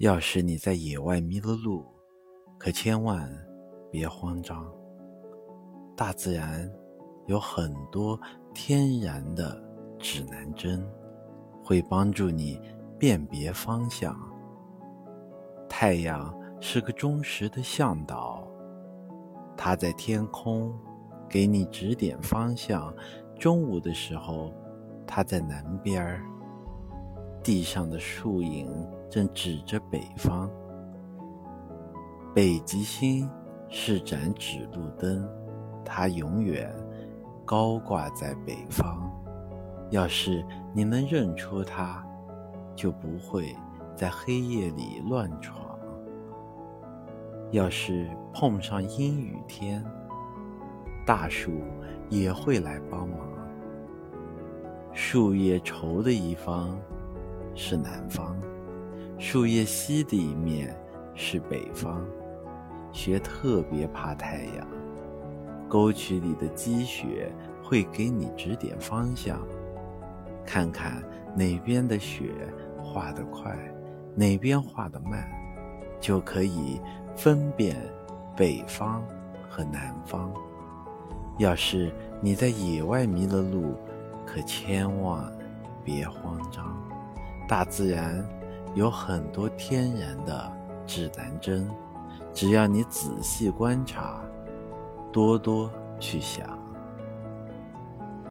要是你在野外迷了路，可千万别慌张。大自然有很多天然的指南针，会帮助你辨别方向。太阳是个忠实的向导，它在天空给你指点方向。中午的时候，它在南边儿。地上的树影正指着北方。北极星是盏指路灯，它永远高挂在北方。要是你能认出它，就不会在黑夜里乱闯。要是碰上阴雨天，大树也会来帮忙。树叶稠的一方。是南方，树叶稀的一面是北方。雪特别怕太阳，沟渠里的积雪会给你指点方向。看看哪边的雪化得快，哪边化得慢，就可以分辨北方和南方。要是你在野外迷了路，可千万别慌张。大自然有很多天然的指南针，只要你仔细观察，多多去想。